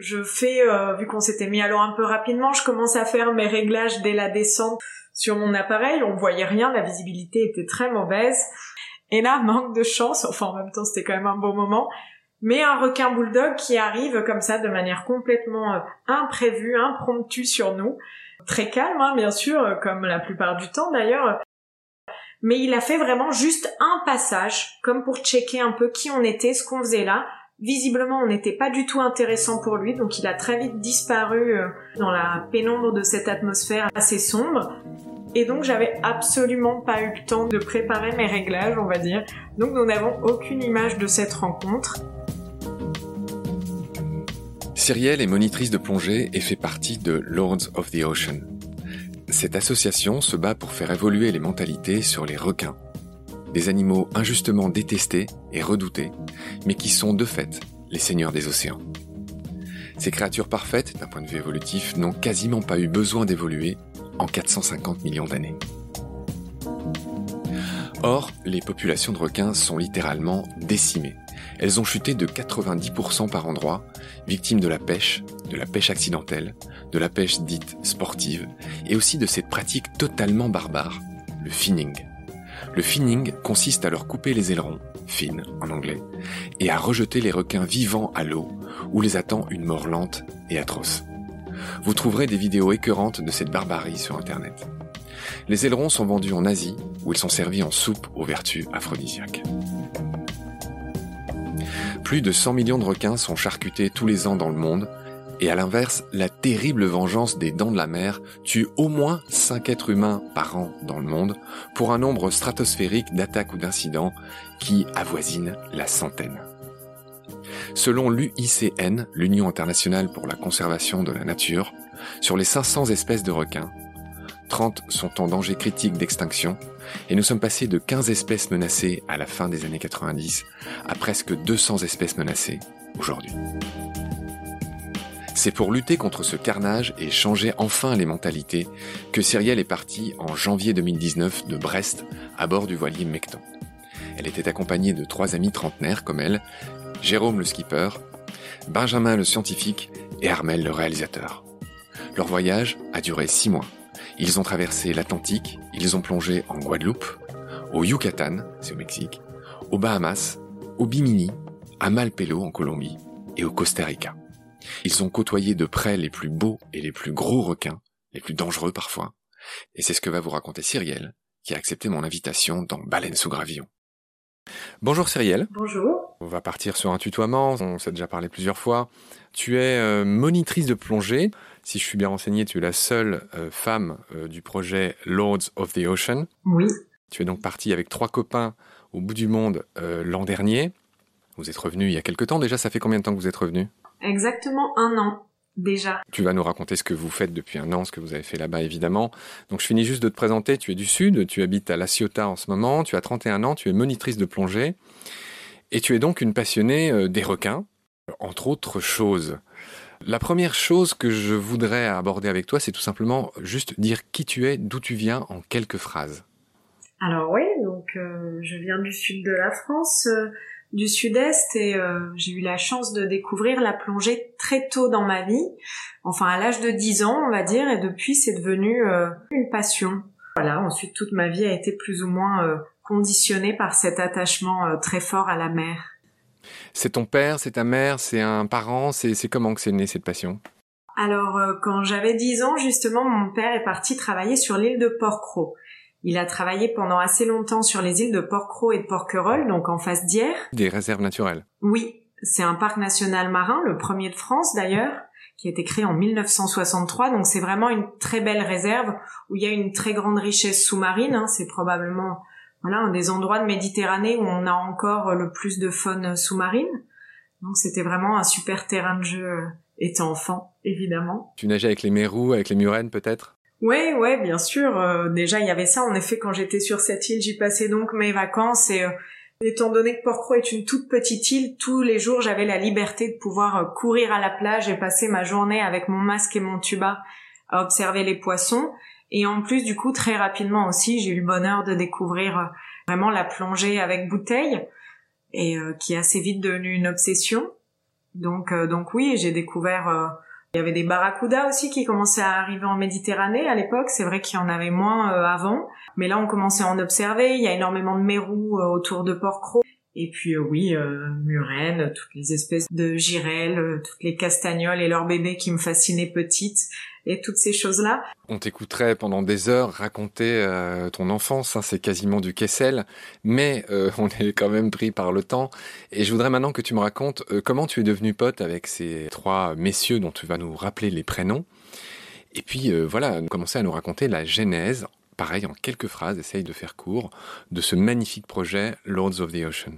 je fais, euh, vu qu'on s'était mis l'eau un peu rapidement, je commence à faire mes réglages dès la descente sur mon appareil. On voyait rien, la visibilité était très mauvaise. Et là, manque de chance, enfin en même temps c'était quand même un beau moment, mais un requin bulldog qui arrive comme ça de manière complètement euh, imprévue, impromptue sur nous. Très calme, hein, bien sûr, comme la plupart du temps d'ailleurs. Mais il a fait vraiment juste un passage, comme pour checker un peu qui on était, ce qu'on faisait là. Visiblement, on n'était pas du tout intéressant pour lui, donc il a très vite disparu euh, dans la pénombre de cette atmosphère assez sombre. Et donc j'avais absolument pas eu le temps de préparer mes réglages, on va dire. Donc nous n'avons aucune image de cette rencontre. Cyrielle est monitrice de plongée et fait partie de Lords of the Ocean. Cette association se bat pour faire évoluer les mentalités sur les requins. Des animaux injustement détestés et redoutés, mais qui sont de fait les seigneurs des océans. Ces créatures parfaites, d'un point de vue évolutif, n'ont quasiment pas eu besoin d'évoluer en 450 millions d'années. Or, les populations de requins sont littéralement décimées. Elles ont chuté de 90% par endroit, victimes de la pêche, de la pêche accidentelle, de la pêche dite sportive, et aussi de cette pratique totalement barbare, le finning. Le finning consiste à leur couper les ailerons, fin en anglais, et à rejeter les requins vivants à l'eau, où les attend une mort lente et atroce. Vous trouverez des vidéos écœurantes de cette barbarie sur Internet. Les ailerons sont vendus en Asie, où ils sont servis en soupe aux vertus aphrodisiaques. Plus de 100 millions de requins sont charcutés tous les ans dans le monde, et à l'inverse, la terrible vengeance des dents de la mer tue au moins 5 êtres humains par an dans le monde, pour un nombre stratosphérique d'attaques ou d'incidents qui avoisine la centaine. Selon l'UICN, l'Union internationale pour la conservation de la nature, sur les 500 espèces de requins, 30 sont en danger critique d'extinction, et nous sommes passés de 15 espèces menacées à la fin des années 90 à presque 200 espèces menacées aujourd'hui. C'est pour lutter contre ce carnage et changer enfin les mentalités que Cyrielle est partie en janvier 2019 de Brest à bord du voilier Mecton. Elle était accompagnée de trois amis trentenaires comme elle, Jérôme le skipper, Benjamin le scientifique et Armel le réalisateur. Leur voyage a duré six mois. Ils ont traversé l'Atlantique, ils ont plongé en Guadeloupe, au Yucatan, c'est au Mexique, aux Bahamas, au Bimini, à Malpelo en Colombie et au Costa Rica. Ils ont côtoyé de près les plus beaux et les plus gros requins, les plus dangereux parfois. Et c'est ce que va vous raconter Cyrielle, qui a accepté mon invitation dans Baleine sous gravillon. Bonjour Cyrielle. Bonjour. On va partir sur un tutoiement, on s'est déjà parlé plusieurs fois. Tu es euh, monitrice de plongée. Si je suis bien renseigné, tu es la seule euh, femme euh, du projet Lords of the Ocean. Oui. Tu es donc partie avec trois copains au bout du monde l'an dernier. Vous êtes revenu il y a quelque temps déjà. Ça fait combien de temps que vous êtes revenu Exactement un an déjà. Tu vas nous raconter ce que vous faites depuis un an, ce que vous avez fait là-bas évidemment. Donc je finis juste de te présenter, tu es du Sud, tu habites à La Ciotat en ce moment, tu as 31 ans, tu es monitrice de plongée et tu es donc une passionnée euh, des requins, entre autres choses. La première chose que je voudrais aborder avec toi, c'est tout simplement juste dire qui tu es, d'où tu viens en quelques phrases. Alors oui, donc euh, je viens du sud de la France. Euh, du sud-est et euh, j'ai eu la chance de découvrir la plongée très tôt dans ma vie, enfin à l'âge de 10 ans on va dire, et depuis c'est devenu euh, une passion. Voilà, ensuite toute ma vie a été plus ou moins euh, conditionnée par cet attachement très fort à la mer. C'est ton père, c'est ta mère, c'est un parent, c'est comment que c'est né cette passion? Alors quand j'avais 10 ans justement mon père est parti travailler sur l'île de Porquerolles il a travaillé pendant assez longtemps sur les îles de Porquerolles et de Porquerolles, donc en face d'Hyères. Des réserves naturelles. Oui, c'est un parc national marin, le premier de France d'ailleurs, qui a été créé en 1963. Donc c'est vraiment une très belle réserve où il y a une très grande richesse sous-marine. Hein. C'est probablement voilà un des endroits de Méditerranée où on a encore le plus de faune sous-marine. Donc c'était vraiment un super terrain de jeu euh, étant enfant, évidemment. Tu nageais avec les mérous, avec les murènes peut-être? Ouais, ouais, bien sûr. Euh, déjà, il y avait ça. En effet, quand j'étais sur cette île, j'y passais donc mes vacances et euh, étant donné que Porquerolles est une toute petite île, tous les jours, j'avais la liberté de pouvoir euh, courir à la plage et passer ma journée avec mon masque et mon tuba à observer les poissons. Et en plus, du coup, très rapidement aussi, j'ai eu le bonheur de découvrir vraiment la plongée avec bouteille et qui est assez vite devenue une obsession. Donc, donc oui, j'ai découvert. Il y avait des barracudas aussi qui commençaient à arriver en Méditerranée à l'époque. C'est vrai qu'il y en avait moins avant, mais là on commençait à en observer. Il y a énormément de mérous autour de Port-Cros. Et puis euh, oui, euh, murènes, toutes les espèces de girelles, euh, toutes les castagnoles et leurs bébés qui me fascinaient petites et toutes ces choses-là. On t'écouterait pendant des heures raconter ton enfance, hein, c'est quasiment du Kessel, mais on est quand même pris par le temps. Et je voudrais maintenant que tu me racontes comment tu es devenu pote avec ces trois messieurs dont tu vas nous rappeler les prénoms. Et puis voilà, commencer à nous raconter la genèse pareil, en quelques phrases, essaye de faire court, de ce magnifique projet Lords of the Ocean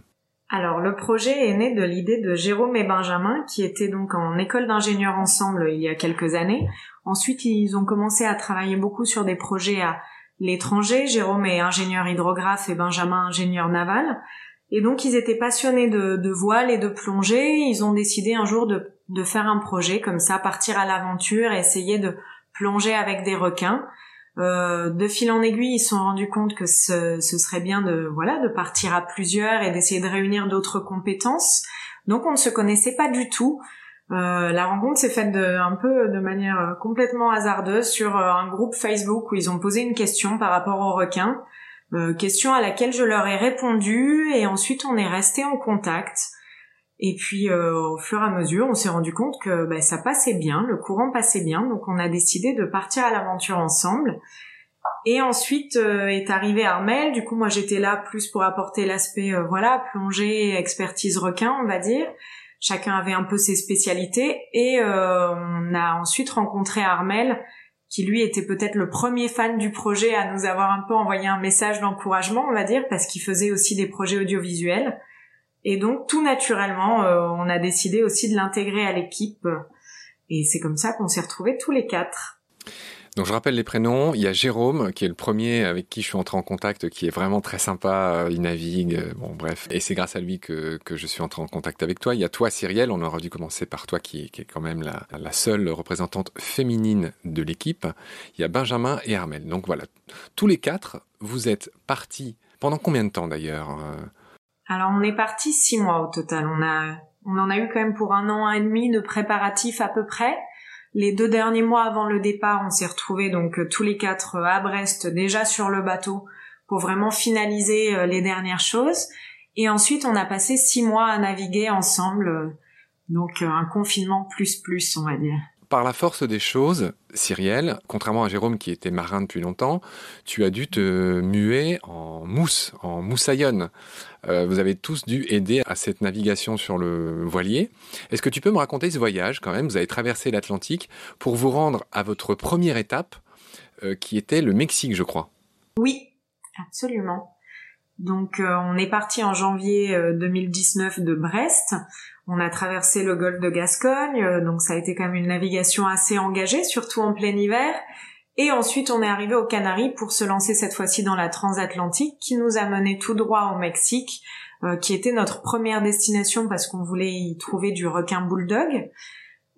alors le projet est né de l'idée de Jérôme et Benjamin qui étaient donc en école d'ingénieur ensemble il y a quelques années. Ensuite ils ont commencé à travailler beaucoup sur des projets à l'étranger. Jérôme est ingénieur hydrographe et Benjamin ingénieur naval. Et donc ils étaient passionnés de, voile et de plongée. Ils ont décidé un jour de, de faire un projet comme ça, partir à l'aventure, essayer de plonger avec des requins. Euh, de fil en aiguille, ils se sont rendus compte que ce, serait bien de voilà de partir à plusieurs et d'essayer de réunir d'autres compétences. Donc on ne se connaissait pas du tout. Euh, la rencontre s'est faite de, un peu de manière euh, complètement hasardeuse sur un groupe Facebook où ils ont posé une question par rapport aux requins, question à laquelle je leur ai répondu et ensuite on est resté en contact. Et puis euh, au fur et à mesure, on s'est rendu compte que bah, ça passait bien, le courant passait bien, donc on a décidé de partir à l'aventure ensemble. Et ensuite euh, est arrivé Armel. Du coup, moi j'étais là plus pour apporter l'aspect euh, voilà plongée, expertise requin, on va dire. Chacun avait un peu ses spécialités et on a ensuite rencontré Armel qui lui était peut-être le premier fan du projet à nous avoir un peu envoyé un message d'encouragement, on va dire, parce qu'il faisait aussi des projets audiovisuels. Et donc tout naturellement, euh, on a décidé aussi de l'intégrer à l'équipe. Et c'est comme ça qu'on s'est retrouvés tous les quatre. Donc je rappelle les prénoms. Il y a Jérôme qui est le premier avec qui je suis entré en contact, qui est vraiment très sympa. Il navigue, euh, bon bref. Et c'est grâce à lui que, je suis entré en contact avec toi. Il y a toi Cyrielle. On aurait dû commencer par toi qui, est quand même la, seule représentante féminine de l'équipe. Il y a Benjamin et Armel. Donc voilà, tous les quatre, vous êtes partis pendant combien de temps d'ailleurs euh alors on est parti six mois au total. On a, on en a eu quand même pour un an et demi de préparatifs à peu près. Les deux derniers mois avant le départ, on s'est retrouvés donc euh, tous les quatre euh, à Brest, déjà sur le bateau, pour vraiment finaliser euh, les dernières choses. Et ensuite, on a passé six mois à naviguer ensemble, donc un confinement plus plus, on va dire. Par la force des choses, Cyrielle, contrairement à Jérôme qui était marin depuis longtemps, tu as dû te muer en mousse, en moussaillonne. Euh, vous avez tous dû aider à cette navigation sur le voilier. Est-ce que tu peux me raconter ce voyage quand même? Vous avez traversé l'Atlantique pour vous rendre à votre première étape, euh, qui était le Mexique, je crois. Oui, absolument. Donc euh, on est parti en janvier 2019 de Brest. On a traversé le golfe de Gascogne, euh, donc ça a été quand même une navigation assez engagée, surtout en plein hiver. Et ensuite, on est arrivé aux Canaries pour se lancer cette fois-ci dans la transatlantique qui nous a mené tout droit au Mexique, euh, qui était notre première destination parce qu'on voulait y trouver du requin bulldog.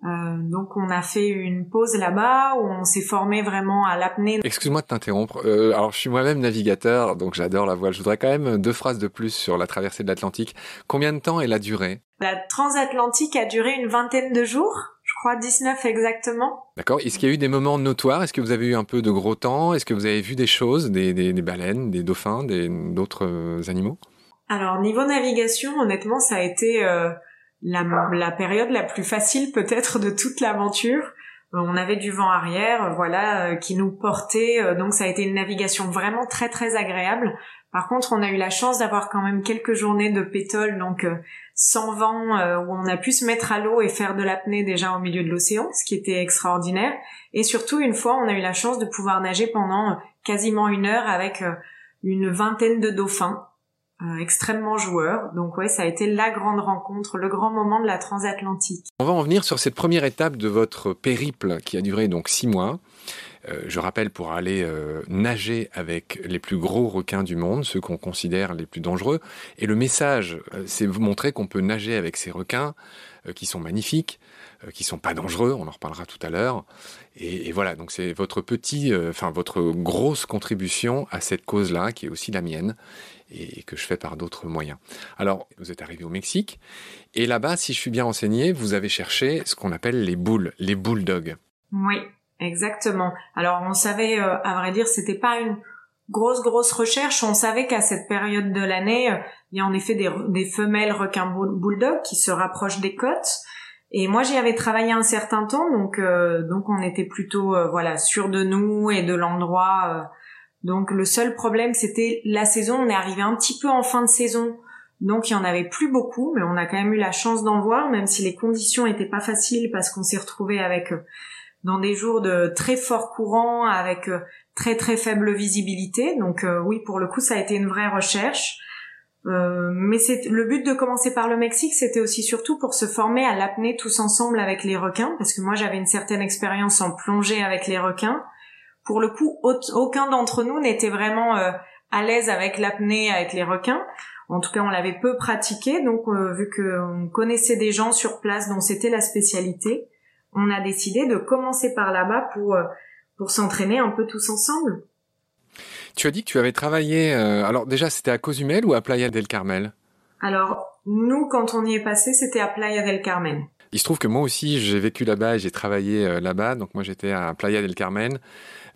Euh, donc on a fait une pause là-bas où on s'est formé vraiment à l'apnée. Excuse-moi de t'interrompre. Euh, alors je suis moi-même navigateur, donc j'adore la voile. Je voudrais quand même deux phrases de plus sur la traversée de l'Atlantique. Combien de temps est la durée? La transatlantique a duré une vingtaine de jours. Crois 19 exactement. D'accord. Est-ce qu'il y a eu des moments notoires? Est-ce que vous avez eu un peu de gros temps? Est-ce que vous avez vu des choses, des, des, des baleines, des dauphins, d'autres euh, animaux? Alors niveau navigation, honnêtement, ça a été euh, la, période la plus facile peut-être de toute l'aventure. Euh, on avait du vent arrière, voilà, qui nous portait, donc ça a été une navigation vraiment très très agréable. Par contre, on a eu la chance d'avoir quand même quelques journées de pétole, donc sans vent, où on a pu se mettre à l'eau et faire de l'apnée déjà au milieu de l'océan, ce qui était extraordinaire. Et surtout, une fois, on a eu la chance de pouvoir nager pendant quasiment une heure avec une vingtaine de dauphins. Euh, extrêmement joueur. Donc ouais, ça a été la grande rencontre, le grand moment de la transatlantique. On va en venir sur cette première étape de votre périple qui a duré donc six mois. Euh, je rappelle pour aller euh, nager avec les plus gros requins du monde, ceux qu'on considère les plus dangereux. Et le message, euh, c'est montrer qu'on peut nager avec ces requins qui sont magnifiques, qui sont pas dangereux. On en reparlera tout à l'heure. Et, et, voilà, donc c'est votre petit, enfin votre grosse contribution à cette cause-là, qui est aussi la mienne et que je fais par d'autres moyens. Alors, vous êtes arrivé au Mexique, et là-bas, si je suis bien renseigné, vous avez cherché ce qu'on appelle les boules, les bulldogs. Oui, Exactement. Alors on savait, euh, à vrai dire, c'était pas une grosse grosse recherche. On savait qu'à cette période de l'année, euh, il y a en effet des, des femelles requins bulldog qui se rapprochent des côtes. Et moi, j'y avais travaillé un certain temps, donc euh, donc on était plutôt voilà sûr de nous et de l'endroit. donc le seul problème, c'était la saison. On est arrivé un petit peu en fin de saison, donc il y en avait plus beaucoup, mais on a quand même eu la chance d'en voir, même si les conditions étaient pas faciles parce qu'on s'est retrouvé avec dans des jours de très fort courant avec euh, très très faible visibilité. Donc euh, oui, pour le coup, ça a été une vraie recherche. Euh, mais c'est le but de commencer par le Mexique, c'était aussi surtout pour se former à l'apnée tous ensemble avec les requins, parce que moi j'avais une certaine expérience en plongée avec les requins. Pour le coup, aucun d'entre nous n'était vraiment à l'aise avec l'apnée avec les requins. En tout cas, on l'avait peu pratiqué, donc vu qu'on connaissait des gens sur place dont c'était la spécialité, on a décidé de commencer par là-bas pour euh, pour s'entraîner un peu tous ensemble. Tu as dit que tu avais travaillé. Euh, alors déjà, c'était à Cozumel ou à Playa del Carmel? Alors nous, quand on y est passé, c'était à Playa del Carmen. Il se trouve que moi aussi, j'ai vécu là-bas et j'ai travaillé euh, là-bas. Donc moi, j'étais à Playa del Carmen,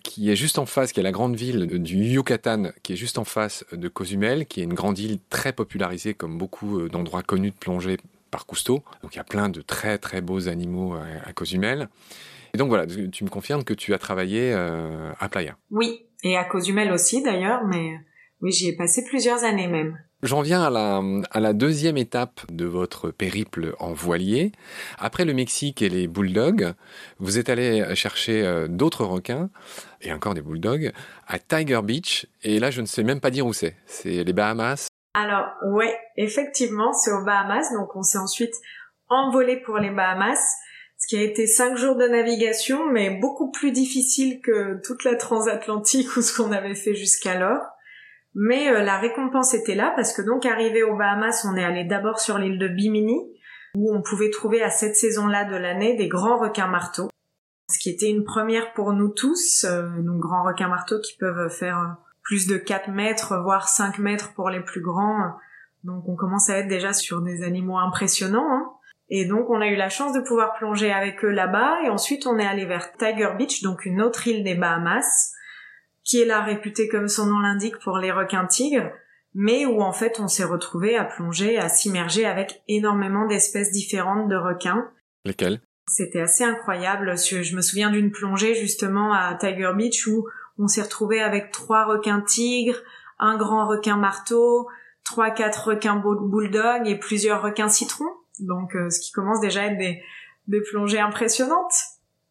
qui est juste en face, qui est la grande ville du Yucatan, qui est juste en face de Cozumel, qui est une grande île très popularisée, comme beaucoup d'endroits connus de plongée par Cousteau. Donc il y a plein de très très beaux animaux à, Cozumel. Et donc voilà, tu me confirmes que tu as travaillé euh, à Playa. Oui, et à Cozumel aussi d'ailleurs, mais oui, j'y ai passé plusieurs années même. J'en viens à la, à la deuxième étape de votre périple en voilier. Après le Mexique et les bulldogs, vous êtes allé chercher euh, d'autres requins, et encore des bulldogs, à Tiger Beach. Et là, je ne sais même pas dire où c'est. C'est les Bahamas alors ouais, effectivement, c'est aux Bahamas, donc on s'est ensuite envolé pour les Bahamas, ce qui a été cinq jours de navigation, mais beaucoup plus difficile que toute la transatlantique ou ce qu'on avait fait jusqu'alors. Mais euh, la récompense était là parce que donc arrivé aux Bahamas, on est allé d'abord sur l'île de Bimini, où on pouvait trouver à cette saison-là de l'année des grands requins marteaux, ce qui était une première pour nous tous, euh, nos grands requins marteaux qui peuvent faire euh, plus de 4 mètres, voire 5 mètres pour les plus grands. Donc on commence à être déjà sur des animaux impressionnants. Hein. Et donc on a eu la chance de pouvoir plonger avec eux là-bas et ensuite on est allé vers Tiger Beach, donc une autre île des Bahamas, qui est là réputée comme son nom l'indique pour les requins tigres, mais où en fait on s'est retrouvé à plonger, à s'immerger avec énormément d'espèces différentes de requins. Lesquels C'était assez incroyable. Je me souviens d'une plongée justement à Tiger Beach où on s'est retrouvé avec trois requins tigres, un grand requin marteau, trois quatre requins bulldog et plusieurs requins citrons. Donc euh, ce qui commence déjà à être des, des plongées impressionnantes.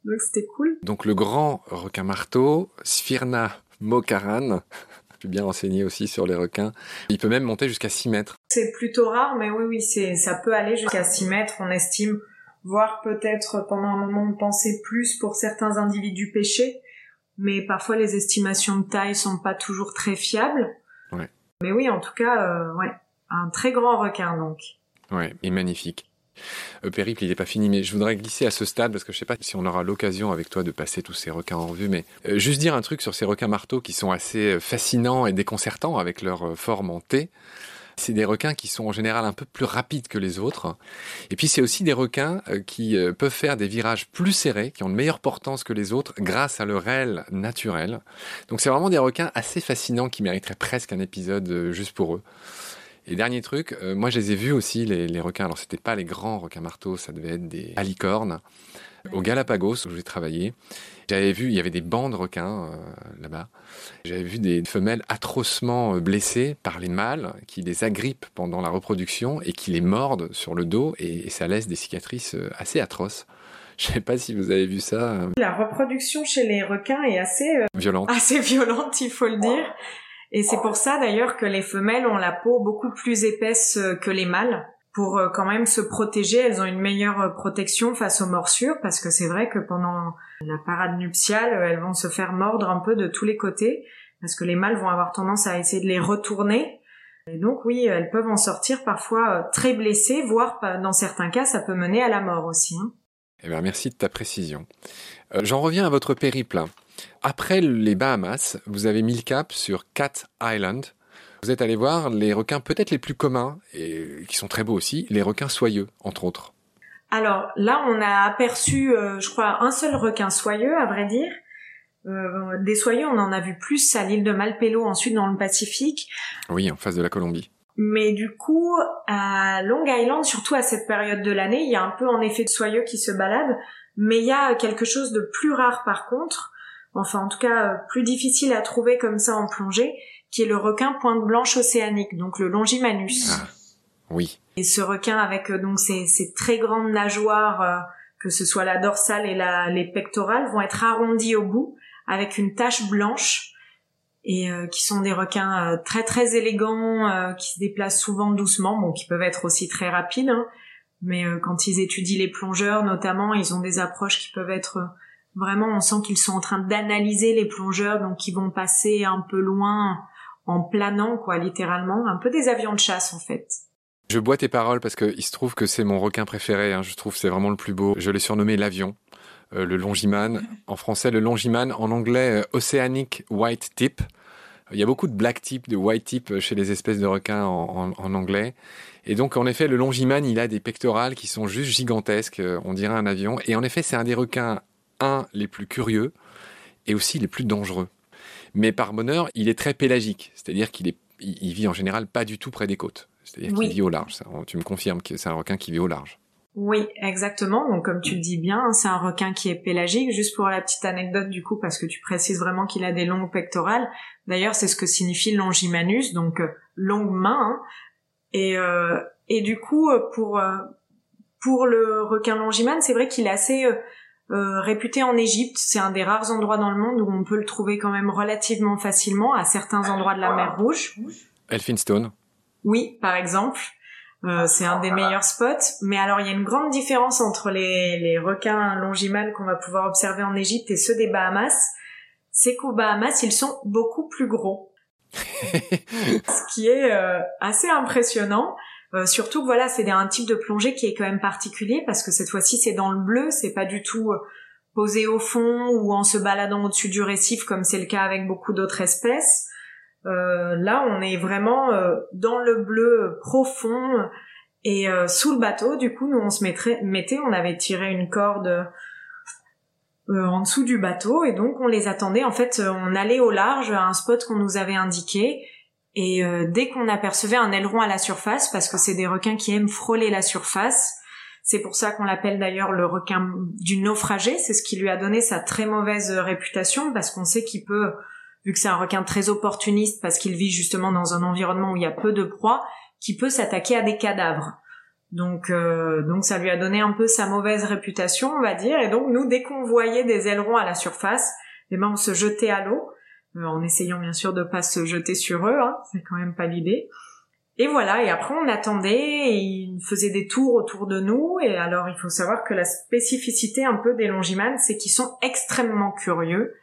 Donc c'était cool. Donc le grand requin marteau, Sphyrna mokaran, je suis bien renseigné aussi sur les requins. Il peut même monter jusqu'à 6 mètres. C'est plutôt rare, mais oui, oui, c'est, ça peut aller jusqu'à 6 mètres, on estime, voire peut-être pendant un moment on pensait plus pour certains individus pêchés mais parfois les estimations de taille sont pas toujours très fiables. Ouais. Mais oui, en tout cas, euh, ouais, un très grand requin donc. Ouais, et magnifique. Euh, périple, il n'est pas fini, mais je voudrais glisser à ce stade parce que je sais pas si on aura l'occasion avec toi de passer tous ces requins en revue, mais euh, juste dire un truc sur ces requins marteaux qui sont assez euh, fascinants et déconcertants avec leur forme en T. C'est des requins qui sont en général un peu plus rapides que les autres. Et puis c'est aussi des requins euh, qui euh, peuvent faire des virages plus serrés, qui ont une meilleure portance que les autres grâce à leur aile naturelle. Donc c'est vraiment des requins assez fascinants qui mériteraient presque un épisode euh, juste pour eux. Et dernier truc, moi je les ai vus aussi les, requins. Alors c'était pas les grands requins marteaux, ça devait être des alicornes. Au Galapagos où j'ai travaillé, j'avais vu, il y avait des bancs de requins euh, là-bas. J'avais vu des femelles atrocement euh, blessées par les mâles qui les agrippent pendant la reproduction et qui les mordent sur le dos et, ça laisse des cicatrices euh, assez atroces. Je sais pas si vous avez vu ça. La reproduction chez les requins est assez violente. Assez violente, il faut le dire. Et c'est pour ça d'ailleurs que les femelles ont la peau beaucoup plus épaisse que les mâles. Pour quand même se protéger. Elles ont une meilleure protection face aux morsures parce que c'est vrai que pendant la parade nuptiale, elles vont se faire mordre un peu de tous les côtés parce que les mâles vont avoir tendance à essayer de les retourner. Et donc oui, elles peuvent en sortir parfois très blessées, voire dans certains cas, ça peut mener à la mort aussi. Hein. Eh bien, merci de ta précision. Euh, j'en reviens à votre périple. Après les Bahamas, vous avez mis le cap sur Cat Island. Vous êtes allé voir les requins peut-être les plus communs, et qui sont très beaux aussi, les requins soyeux, entre autres. Alors là, on a aperçu, euh, je crois, un seul requin soyeux, à vrai dire. Euh, des soyeux, on en a vu plus à l'île de Malpelo, ensuite dans le Pacifique. Oui, en face de la Colombie. Mais du coup, à Long Island, surtout à cette période de l'année, il y a un peu en effet de soyeux qui se baladent, mais il y a quelque chose de plus rare par contre, enfin en tout cas plus difficile à trouver comme ça en plongée, qui est le requin pointe blanche océanique, donc le Longimanus. Ah, oui. Et ce requin avec euh, donc ces, très grandes nageoires, euh, que ce soit la dorsale et la, les pectorales, vont être arrondies au bout avec une tache blanche et euh, qui sont des requins euh, très très élégants, euh, qui se déplacent souvent doucement, bon, qui peuvent être aussi très rapides, hein. mais quand ils étudient les plongeurs notamment, ils ont des approches qui peuvent être vraiment, on sent qu'ils sont en train d'analyser les plongeurs, donc ils vont passer un peu loin en planant, quoi, littéralement, un peu des avions de chasse en fait. Je bois tes paroles parce qu'il se trouve que c'est mon requin préféré. Hein. Je trouve c'est vraiment le plus beau. Je l'ai surnommé l'avion, le longiman. En français, le longiman. En anglais, Oceanic White Tip. Il y a beaucoup de black tip, de white tip chez les espèces de requins en, anglais. Et donc, en effet, le longiman, il a des pectorales qui sont juste gigantesques, euh, on dirait un avion. Et en effet, c'est un des requins, un, les plus curieux, et aussi les plus dangereux. Mais par bonheur, il est très pélagique, c'est-à-dire qu'il est, il vit en général pas du tout près des côtes. C'est-à-dire qu'il vit au large. Tu me confirmes que c'est un requin qui vit au large. Oui, exactement. Donc comme tu le dis bien, c'est un requin qui est pélagique. Juste pour la petite anecdote du coup, parce que tu précises vraiment qu'il a des longues pectorales. D'ailleurs, c'est ce que signifie longimanus, donc euh, longue main. Hein. Et, euh, et du coup, euh, pour pour le requin longimane, c'est vrai qu'il est assez réputé en Égypte. C'est un des rares endroits dans le monde où on peut le trouver quand même relativement facilement à certains endroits de la mer Rouge. Elphinstone. Oui, par exemple. Euh, c'est un des meilleurs spots. Mais alors, il y a une grande différence entre les, les requins longimales qu'on va pouvoir observer en Égypte et ceux des Bahamas. C'est qu'aux Bahamas, ils sont beaucoup plus gros. Ce qui est euh, assez impressionnant. Euh, surtout que voilà, c'est un type de plongée qui est quand même particulier parce que cette fois-ci, c'est dans le bleu, c'est pas du tout posé au fond ou en se baladant au-dessus du récif comme c'est le cas avec beaucoup d'autres espèces. Euh, là, on est vraiment euh, dans le bleu profond et euh, sous le bateau. Du coup, nous on se mettait, on avait tiré une corde en dessous du bateau et donc on les attendait. En fait, on allait au large à un spot qu'on nous avait indiqué. Et dès qu'on apercevait un aileron à la surface, parce que c'est des requins qui aiment frôler la surface, c'est pour ça qu'on l'appelle d'ailleurs le requin du naufragé. C'est ce qui lui a donné sa très mauvaise réputation, parce qu'on sait qu'il peut vu que c'est un requin très opportuniste parce qu'il vit justement dans un environnement où il y a peu de proies, qui peut s'attaquer à des cadavres. Donc, euh, donc ça lui a donné un peu sa mauvaise réputation, on va dire. Et donc nous, dès qu'on voyait des ailerons à la surface, eh ben on se jetait à l'eau, euh, en essayant bien sûr de pas se jeter sur eux. Hein, c'est quand même pas l'idée. Et voilà. Et après, on attendait. Ils faisaient des tours autour de nous. Et alors, il faut savoir que la spécificité un peu des longimanes, c'est qu'ils sont extrêmement curieux.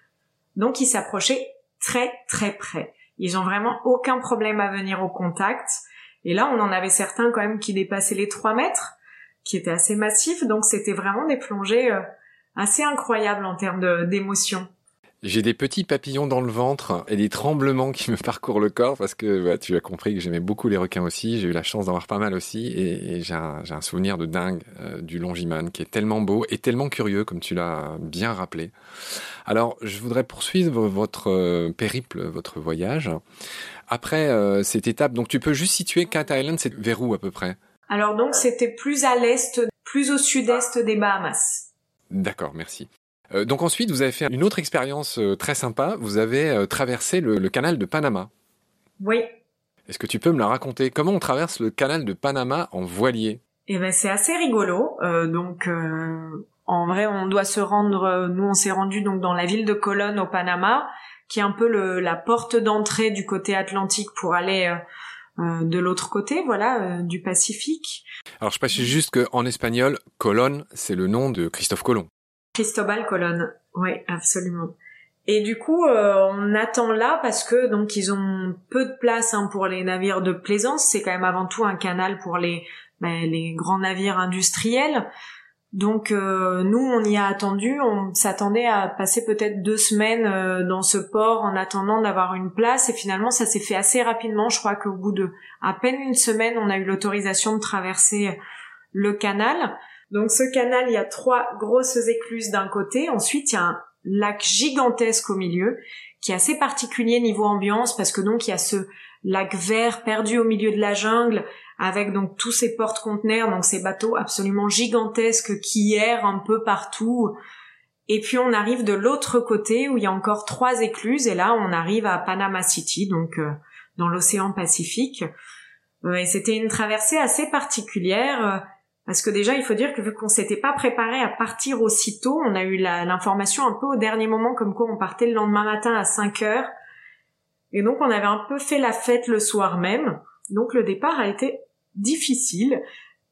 Donc, ils s'approchaient très très près. Ils ont vraiment aucun problème à venir au contact. Et là, on en avait certains quand même qui dépassaient les 3 mètres, qui étaient assez massifs. Donc c'était vraiment des plongées euh, assez incroyables en termes d'émotion. J'ai des petits papillons dans le ventre et des tremblements qui me parcourent le corps parce que bah, tu as compris que j'aimais beaucoup les requins aussi. J'ai eu la chance d'en voir pas mal aussi et, j'ai un, souvenir de dingue euh, du Longiman qui est tellement beau et tellement curieux comme tu l'as bien rappelé. Alors, je voudrais poursuivre votre euh, périple, votre voyage. Après euh, cette étape, donc tu peux juste situer Cat Island, c'est vers où à peu près? Alors donc c'était plus à l'est, plus au sud-est des Bahamas. D'accord, merci. Euh, donc ensuite, vous avez fait une autre expérience euh, très sympa. Vous avez euh, traversé le, canal de Panama. Oui. Est-ce que tu peux me la raconter? Comment on traverse le canal de Panama en voilier? Eh ben, c'est assez rigolo. donc, en vrai, on doit se rendre. nous, on s'est rendu donc dans la ville de Colón au Panama, qui est un peu la porte d'entrée du côté atlantique pour aller de l'autre côté, voilà, du Pacifique. Alors je précise juste qu'en espagnol, Colón, c'est le nom de Christophe Colomb. Cristobal Colón, oui, absolument. Et du coup, on attend là parce que donc ils ont peu de place hein, pour les navires de plaisance. C'est quand même avant tout un canal pour les ben, les grands navires industriels. Donc euh, nous, on y a attendu, on s'attendait à passer peut-être deux semaines euh, dans ce port en attendant d'avoir une place et finalement ça s'est fait assez rapidement. Je crois qu'au bout de à peine une semaine, on a eu l'autorisation de traverser le canal. Donc ce canal, il y a trois grosses écluses d'un côté, ensuite il y a un lac gigantesque au milieu qui est assez particulier niveau ambiance parce que donc il y a ce lac vert perdu au milieu de la jungle avec donc tous ces porte-conteneurs, donc ces bateaux absolument gigantesques qui errent un peu partout. Et puis on arrive de l'autre côté où il y a encore trois écluses et là on arrive à Panama City, donc euh, dans l'océan Pacifique. Euh, et c'était une traversée assez particulière parce que déjà il faut dire que vu qu'on s'était pas préparé à partir aussitôt, on a eu l'information un peu au dernier moment comme quoi on partait le lendemain matin à 5 heures. Et donc on avait un peu fait la fête le soir même. Donc le départ a été difficile.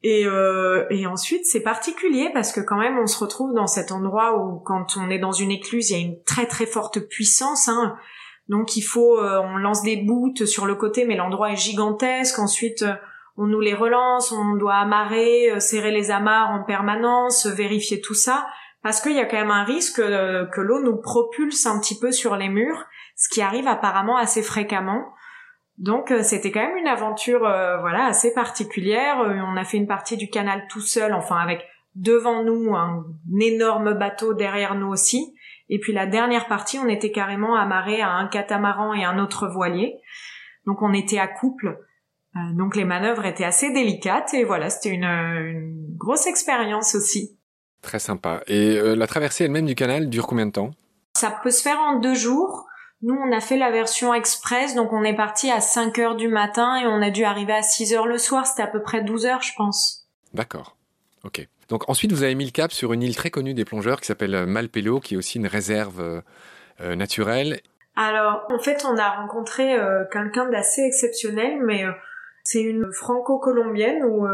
Et, euh, et ensuite, c'est particulier parce que quand même, on se retrouve dans cet endroit où, quand on est dans une écluse, il y a une très très forte puissance. Hein. Donc, il faut, euh, on lance des boots sur le côté, mais l'endroit est gigantesque. Ensuite, euh, on nous les relance, on doit amarrer, euh, serrer les amarres en permanence, vérifier tout ça, parce qu'il y a quand même un risque que l'eau nous propulse un petit peu sur les murs, ce qui arrive apparemment assez fréquemment. Donc euh, c'était quand même une aventure euh, voilà assez particulière. Euh, on a fait une partie du canal tout seul, enfin avec devant nous un, énorme bateau derrière nous aussi. Et puis la dernière partie, on était carrément amarré à un catamaran et un autre voilier. Donc on était à couple. Donc les manœuvres étaient assez délicates et voilà, c'était une, une, grosse expérience aussi. Très sympa. Et la traversée elle-même du canal dure combien de temps? Ça peut se faire en deux jours. Nous, on a fait la version express, donc on est parti à 5 heures du matin et on a dû arriver à 6 heures le soir. C'était à peu près 12 heures, je pense. D'accord. Ok. Donc ensuite, vous avez mis le cap sur une île très connue des plongeurs qui s'appelle Malpelo, qui est aussi une réserve euh, euh, naturelle. Alors, en fait, on a rencontré euh, quelqu'un d'assez exceptionnel, mais c'est une franco-colombienne ou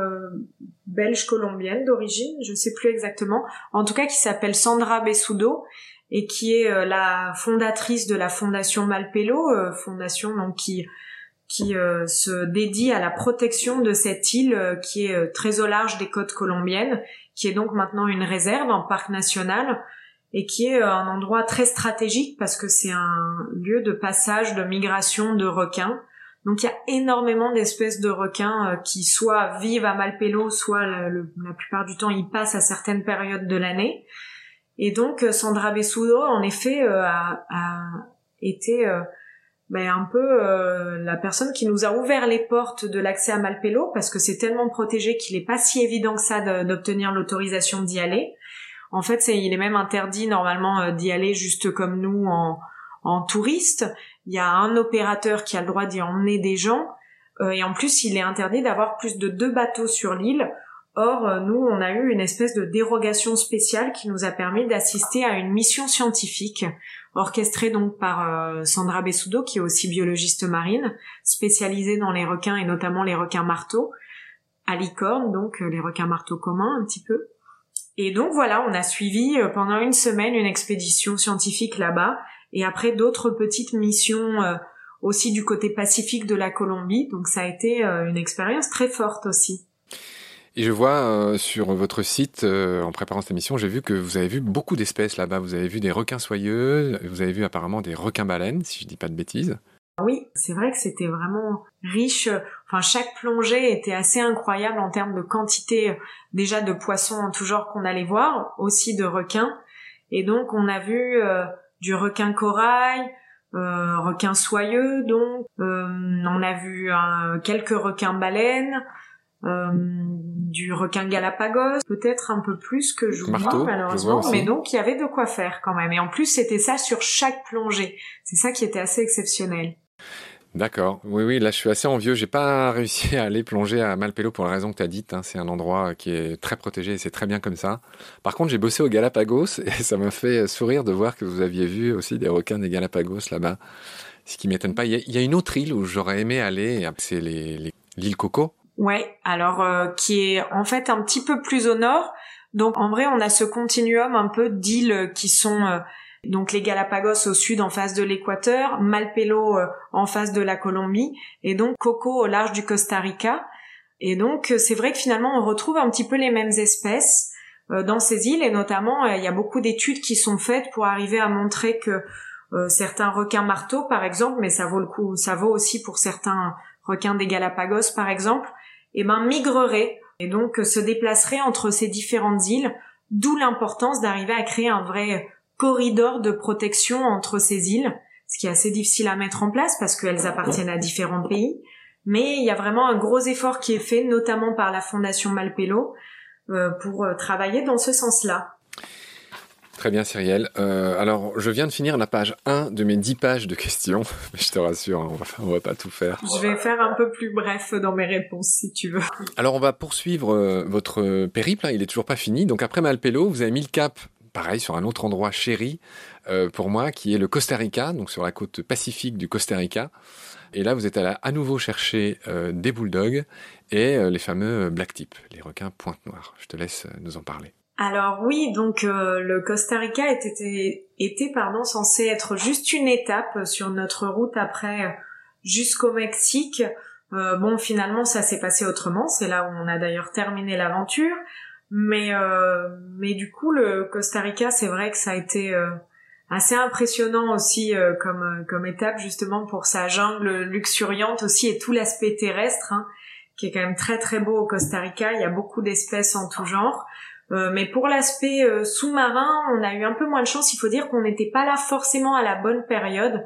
belge-colombienne d'origine, je sais plus exactement. En tout cas, qui s'appelle Sandra Bessudo et qui est euh, la fondatrice de la fondation Malpelo, euh, fondation donc qui qui euh, se dédie à la protection de cette île qui est très au large des côtes colombiennes, qui est donc maintenant une réserve, un parc national, et qui est un endroit très stratégique parce que c'est un lieu de passage, de migration de requins. Donc il y a énormément d'espèces de requins qui soit vivent à Malpelo, soit la, plupart du temps ils passent à certaines périodes de l'année. Et donc euh, Sandra Bessudo, en effet, euh, a, été euh, ben, un peu la personne qui nous a ouvert les portes de l'accès à Malpelo parce que c'est tellement protégé qu'il n'est pas si évident que ça d'obtenir l'autorisation d'y aller. En fait, il est même interdit normalement d'y aller juste comme nous en, en touriste. Il y a un opérateur qui a le droit d'y emmener des gens et en plus, il est interdit d'avoir plus de deux bateaux sur l'île Or, euh, nous, on a eu une espèce de dérogation spéciale qui nous a permis d'assister à une mission scientifique orchestrée donc par euh, Sandra Bessudo, qui est aussi biologiste marine, spécialisée dans les requins et notamment les requins marteaux, à licorne, donc euh, les requins marteaux communs un petit peu. Et donc voilà, on a suivi pendant une semaine une expédition scientifique là-bas, et après d'autres petites missions aussi du côté pacifique de la Colombie, donc ça a été une expérience très forte aussi. Et je vois euh, sur votre site, euh, en préparant cette émission, j'ai vu que vous avez vu beaucoup d'espèces là-bas. Vous avez vu des requins soyeux, vous avez vu apparemment des requins baleines, si je dis pas de bêtises. Oui, c'est vrai que c'était vraiment riche. Enfin, chaque plongée était assez incroyable en termes de quantité déjà de poissons en tout genre qu'on allait voir, aussi de requins. Et donc, on a vu euh, du requin corail, euh, requin soyeux, donc on a vu quelques requins baleines, euh, du requin Galapagos, peut-être un peu plus que je vois malheureusement, mais donc il y avait de quoi faire quand même. Et en plus, c'était ça sur chaque plongée. C'est ça qui était assez exceptionnel. D'accord. Oui, oui, là je suis assez envieux. J'ai pas réussi à aller plonger à Malpelo pour la raison que tu as dite. Hein. C'est un endroit qui est très protégé et c'est très bien comme ça. Par contre, j'ai bossé au Galapagos et ça m'a fait sourire de voir que vous aviez vu aussi des requins des Galapagos là-bas. Ce qui m'étonne pas. Il y, a, une autre île où j'aurais aimé aller, c'est l'île Coco. Ouais, alors euh, qui est en fait un petit peu plus au nord. Donc en vrai, on a ce continuum un peu d'îles qui sont euh, donc les Galapagos au sud en face de l'équateur, Malpelo euh, en face de la Colombie et donc Coco au large du Costa Rica. Et donc c'est vrai que finalement on retrouve un petit peu les mêmes espèces dans ces îles et notamment il y a beaucoup d'études qui sont faites pour arriver à montrer que certains requins marteaux par exemple, mais ça vaut le coup, ça vaut aussi pour certains requins des Galapagos par exemple, eh ben migrerait et donc se déplacerait entre ces différentes îles, d'où l'importance d'arriver à créer un vrai corridor de protection entre ces îles, ce qui est assez difficile à mettre en place parce qu'elles appartiennent à différents pays. Mais il y a vraiment un gros effort qui est fait, notamment par la Fondation Malpelo, euh, pour euh, travailler dans ce sens-là. Très bien, Cyrielle. Euh, alors, je viens de finir la page 1 de mes 10 pages de questions. Mais je te rassure, on va, on va pas tout faire. Je vais faire un peu plus bref dans mes réponses, si tu veux. Alors, on va poursuivre euh, votre périple. Hein. il est toujours pas fini. Donc, après Malpelo, vous avez mis le cap, pareil, sur un autre endroit chéri euh, pour moi, qui est le Costa Rica, donc sur la côte pacifique du Costa Rica. Et là, vous êtes allé à nouveau chercher des bulldogs et les fameux black tip, les requins pointe noire. Je te laisse nous en parler. Alors oui, donc euh, le Costa Rica était, censé être juste une étape sur notre route après euh, jusqu'au Mexique. Euh, bon, finalement, ça s'est passé autrement. C'est là où on a d'ailleurs terminé l'aventure. Mais mais du coup, le Costa Rica, c'est vrai que ça a été assez impressionnant aussi comme comme étape justement pour sa jungle luxuriante aussi et tout l'aspect terrestre hein, qui est quand même très très beau au Costa Rica. Il y a beaucoup d'espèces en tout genre. Euh, mais pour l'aspect euh, sous-marin, on a eu un peu moins de chance. Il faut dire qu'on n'était pas là forcément à la bonne période.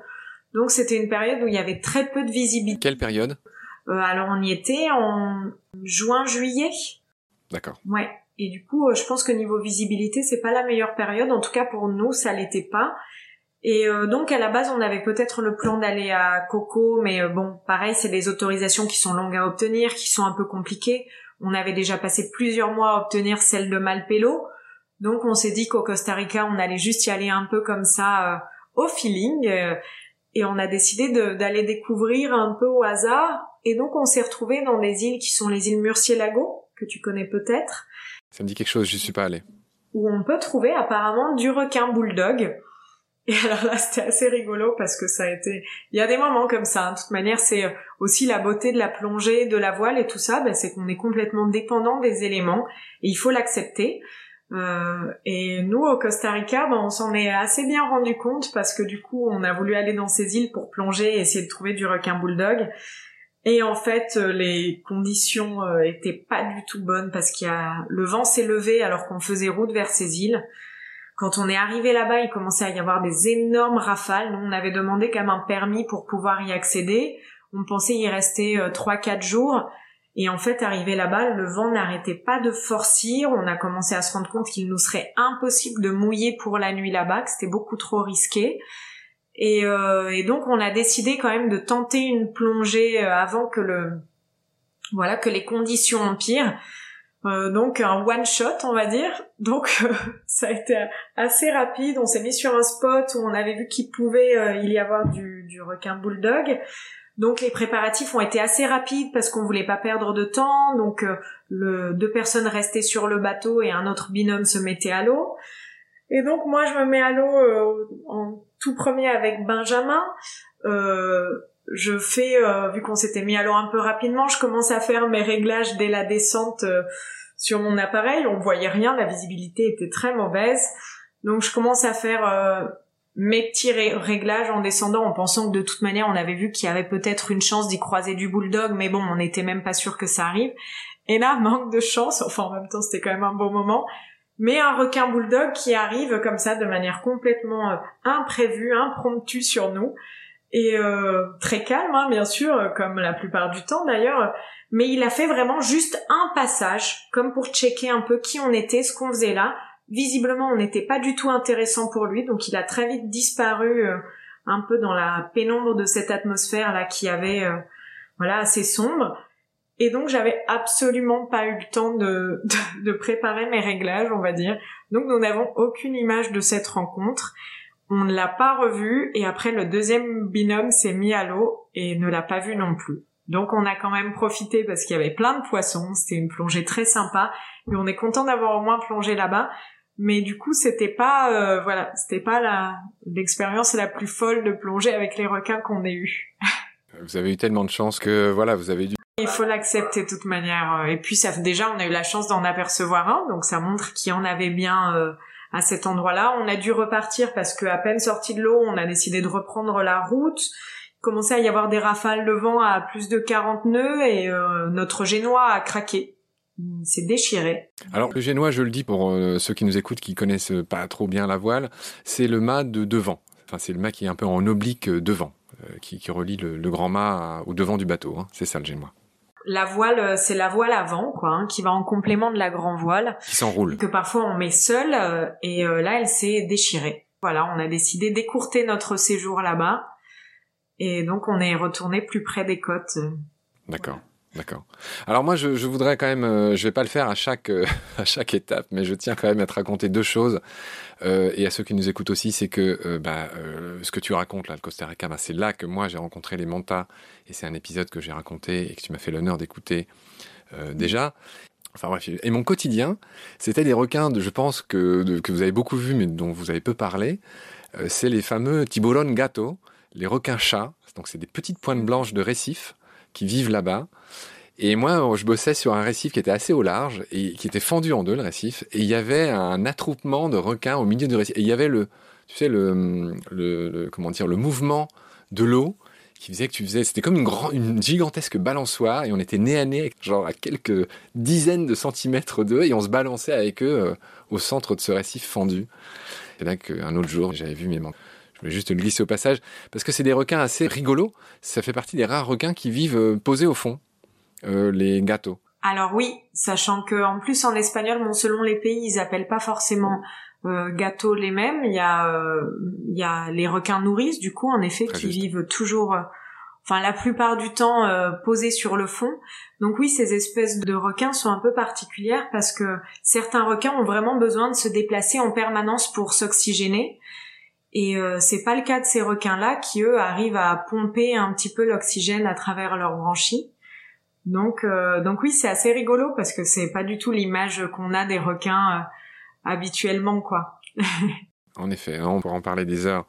Donc c'était une période où il y avait très peu de visibilité. Quelle période? Euh, Alors on y était en juin-juillet. D'accord. Ouais. Et du coup, je pense que niveau visibilité, c'est pas la meilleure période. En tout cas pour nous, ça l'était pas. Et donc à la base, on avait peut-être le plan d'aller à Coco, mais bon, pareil, c'est des autorisations qui sont longues à obtenir, qui sont un peu compliquées. On avait déjà passé plusieurs mois à obtenir celle de Malpelo. Donc on s'est dit qu'au Costa Rica, on allait juste y aller un peu comme ça euh, au feeling. Euh, et on a décidé d'aller découvrir un peu au hasard. Et donc on s'est retrouvé dans des îles qui sont les îles Murcielago, que tu connais peut-être. Ça me dit quelque chose, je suis pas allé. Où on peut trouver apparemment du requin bulldog. Et alors là, c'était assez rigolo parce que ça a été. Il y a des moments comme ça. Hein. De toute manière, c'est aussi la beauté de la plongée, de la voile et tout ça. Ben, c'est qu'on est complètement dépendant des éléments et il faut l'accepter. Euh, et nous, au Costa Rica, ben, on s'en est assez bien rendu compte parce que du coup, on a voulu aller dans ces îles pour plonger et essayer de trouver du requin bulldog. Et en fait, euh, les conditions euh, étaient pas du tout bonnes parce qu'il y a le vent s'est levé alors qu'on faisait route vers ces îles. Quand on est arrivé là-bas, il commençait à y avoir des énormes rafales. Nous, on avait demandé quand même un permis pour pouvoir y accéder. On pensait y rester euh, trois, 4 quatre jours. Et en fait, arrivé là-bas, le vent n'arrêtait pas de forcir. On a commencé à se rendre compte qu'il nous serait impossible de mouiller pour la nuit là-bas, que c'était beaucoup trop risqué. Et, euh, et, donc, on a décidé quand même de tenter une plongée euh, avant que le, voilà, que les conditions empirent. Euh, donc un one shot on va dire. Donc euh, ça a été assez rapide. On s'est mis sur un spot où on avait vu qu'il pouvait euh, il y avoir du, du, requin bulldog. Donc les préparatifs ont été assez rapides parce qu'on voulait pas perdre de temps. Donc le, deux personnes restaient sur le bateau et un autre binôme se mettait à l'eau. Et donc moi je me mets à l'eau en tout premier avec Benjamin. je fais, vu qu'on s'était mis l'eau un peu rapidement, je commence à faire mes réglages dès la descente sur mon appareil, on voyait rien, la visibilité était très mauvaise. Donc je commence à faire euh, mes petits réglages en descendant en pensant que de toute manière on avait vu qu'il y avait peut-être une chance d'y croiser du bulldog, mais bon, on n'était même pas sûr que ça arrive. Et là, manque de chance, enfin en même temps c'était quand même un bon moment, mais un requin bulldog qui arrive comme ça de manière complètement euh, imprévue, impromptue sur nous, et euh, très calme, hein, bien sûr, comme la plupart du temps d'ailleurs, mais il a fait vraiment juste un passage, comme pour checker un peu qui on était, ce qu'on faisait là. Visiblement, on n'était pas du tout intéressant pour lui, donc il a très vite disparu euh, un peu dans la pénombre de cette atmosphère là qui avait euh, voilà assez sombre. Et donc j'avais absolument pas eu le temps de, de, de, préparer mes réglages, on va dire. Donc nous n'avons aucune image de cette rencontre. On ne l'a pas revue et après le deuxième binôme s'est mis à l'eau et ne l'a pas vu non plus. Donc on a quand même profité parce qu'il y avait plein de poissons, c'était une plongée très sympa et on est content d'avoir au moins plongé là-bas. Mais du coup, c'était pas euh, voilà, c'était pas la l'expérience la plus folle de plonger avec les requins qu'on ait eu. vous avez eu tellement de chance que voilà, vous avez dû il faut l'accepter de toute manière. Et puis ça déjà, on a eu la chance d'en apercevoir un, donc ça montre qu'il y en avait bien euh, à cet endroit-là. On a dû repartir parce que à peine sorti de l'eau, on a décidé de reprendre la route commençait à y avoir des rafales de vent à plus de 40 nœuds et euh, notre génois a craqué. Il s'est déchiré. Alors le génois, je le dis pour euh, ceux qui nous écoutent qui connaissent pas trop bien la voile, c'est le mât de devant. Enfin, c'est le mât qui est un peu en oblique euh, devant, qui, qui, relie le, le, grand mât au devant du bateau. Hein. C'est ça le génois. La voile, c'est la voile avant, quoi, hein, qui va en complément de la grand voile. Qui s'enroule. Que parfois on met seule, et là elle s'est déchirée. Voilà, on a décidé d'écourter notre séjour là-bas et donc on est retourné plus près des côtes. D'accord. D'accord. Alors moi, je, voudrais quand même, euh, je vais pas le faire à chaque euh, à chaque étape, mais je tiens quand même à te raconter deux choses euh, et à ceux qui nous écoutent aussi, c'est que euh, bah, ce que tu racontes là, le Costa Rica, bah, c'est là que moi j'ai rencontré les mantas et c'est un épisode que j'ai raconté et que tu m'as fait l'honneur d'écouter déjà. Enfin bref, et mon quotidien, c'était des requins, de, je pense que que vous avez beaucoup vu, mais dont vous avez peu parlé. c'est les fameux tiburon gato les requins chats. Donc c'est des petites pointes blanches de récifs qui vivent là-bas. Et moi, je bossais sur un récif qui était assez au large et qui était fendu en deux, le récif. Et il y avait un attroupement de requins au milieu du récif. Et il y avait le, tu sais, le, le, comment dire, le mouvement de l'eau qui faisait que tu faisais, c'était comme une une gigantesque balançoire et on était nez à nez, genre à quelques dizaines de centimètres d'eux et on se balançait avec eux euh, au centre de ce récif fendu. C'est là qu'un autre jour, j'avais vu mes je vais juste le glisser au passage, parce que c'est des requins assez rigolos. Ça fait partie des rares requins qui vivent euh, posés au fond, euh, les gâteaux. Alors oui, sachant que en plus en espagnol, bon, selon les pays, ils appellent pas forcément euh, gâteaux les mêmes. Il y a, euh, il y a les requins nourrices, du coup, en effet, Très qui juste. vivent toujours, euh, enfin la plupart du temps posés sur le fond. Donc oui, ces espèces de requins sont un peu particulières parce que certains requins ont vraiment besoin de se déplacer en permanence pour s'oxygéner. Et euh, c'est pas le cas de ces requins-là qui eux arrivent à pomper un petit peu l'oxygène à travers leurs branchies. Donc euh, donc oui, c'est assez rigolo parce que c'est pas du tout l'image qu'on a des requins euh, habituellement quoi. En effet, hein, on pourra en parler des heures.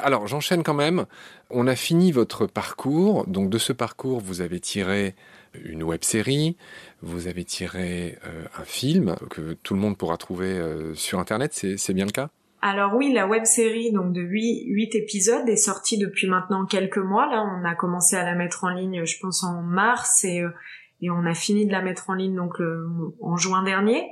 Alors, j'enchaîne quand même. On a fini votre parcours. Donc, de ce parcours, vous avez tiré une web série, vous avez tiré euh, un film que tout le monde pourra trouver euh, sur Internet. C'est bien le cas? Alors oui, la web série donc de 8, 8 épisodes est sortie depuis maintenant quelques mois. Là, on a commencé à la mettre en ligne, je pense en mars et, euh, on a fini de la mettre en ligne donc le, en juin dernier.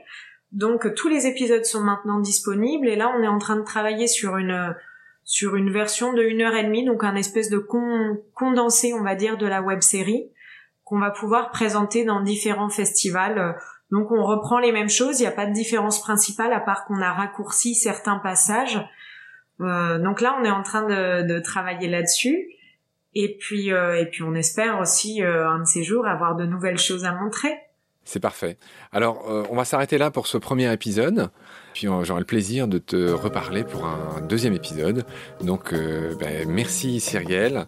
Donc tous les épisodes sont maintenant disponibles et là on est en train de travailler sur une sur une version de une heure et demie, donc un espèce de con, condensé on va dire de la web série qu'on va pouvoir présenter dans différents festivals euh, donc on reprend les mêmes choses, il n'y a pas de différence principale à part qu'on a raccourci certains passages. Euh, donc là on est en train de, de travailler là-dessus. Et puis, euh, et puis on espère aussi euh, un de ces jours avoir de nouvelles choses à montrer. C'est parfait. Alors, euh, on va s'arrêter là pour ce premier épisode. Puis j'aurai le plaisir de te reparler pour un deuxième épisode. Donc, ben, merci Cyrielle.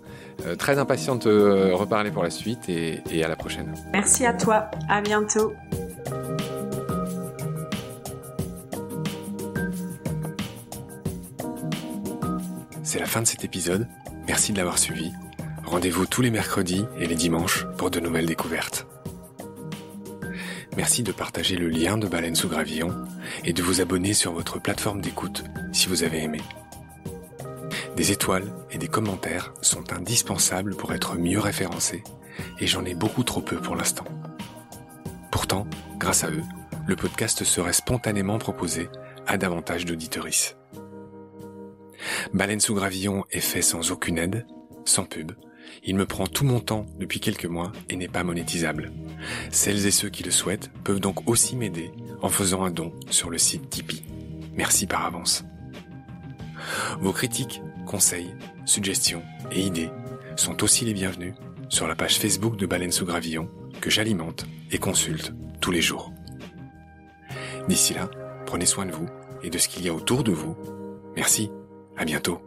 très impatient de te reparler pour la suite et, et à la prochaine. Merci à toi. À bientôt. C'est la fin de cet épisode. Merci de l'avoir suivi. Rendez-vous tous les mercredis et les dimanches pour de nouvelles découvertes. Merci de partager le lien de Baleine sous Gravillon et de vous abonner sur votre plateforme d'écoute si vous avez aimé. Des étoiles et des commentaires sont indispensables pour être mieux référencés et j'en ai beaucoup trop peu pour l'instant. Pourtant, grâce à eux, le podcast serait spontanément proposé à davantage d'auditories. Baleine sous gravillon est fait sans aucune aide, sans pub. Il me prend tout mon temps depuis quelques mois et n'est pas monétisable. Celles et ceux qui le souhaitent peuvent donc aussi m'aider en faisant un don sur le site Tipeee. Merci par avance. Vos critiques, conseils suggestions et idées sont aussi les bienvenus sur la page Facebook de Baleine sous Gravillon que j'alimente et consulte tous les jours. D'ici là, prenez soin de vous et de ce qu'il y a autour de vous. Merci, à bientôt.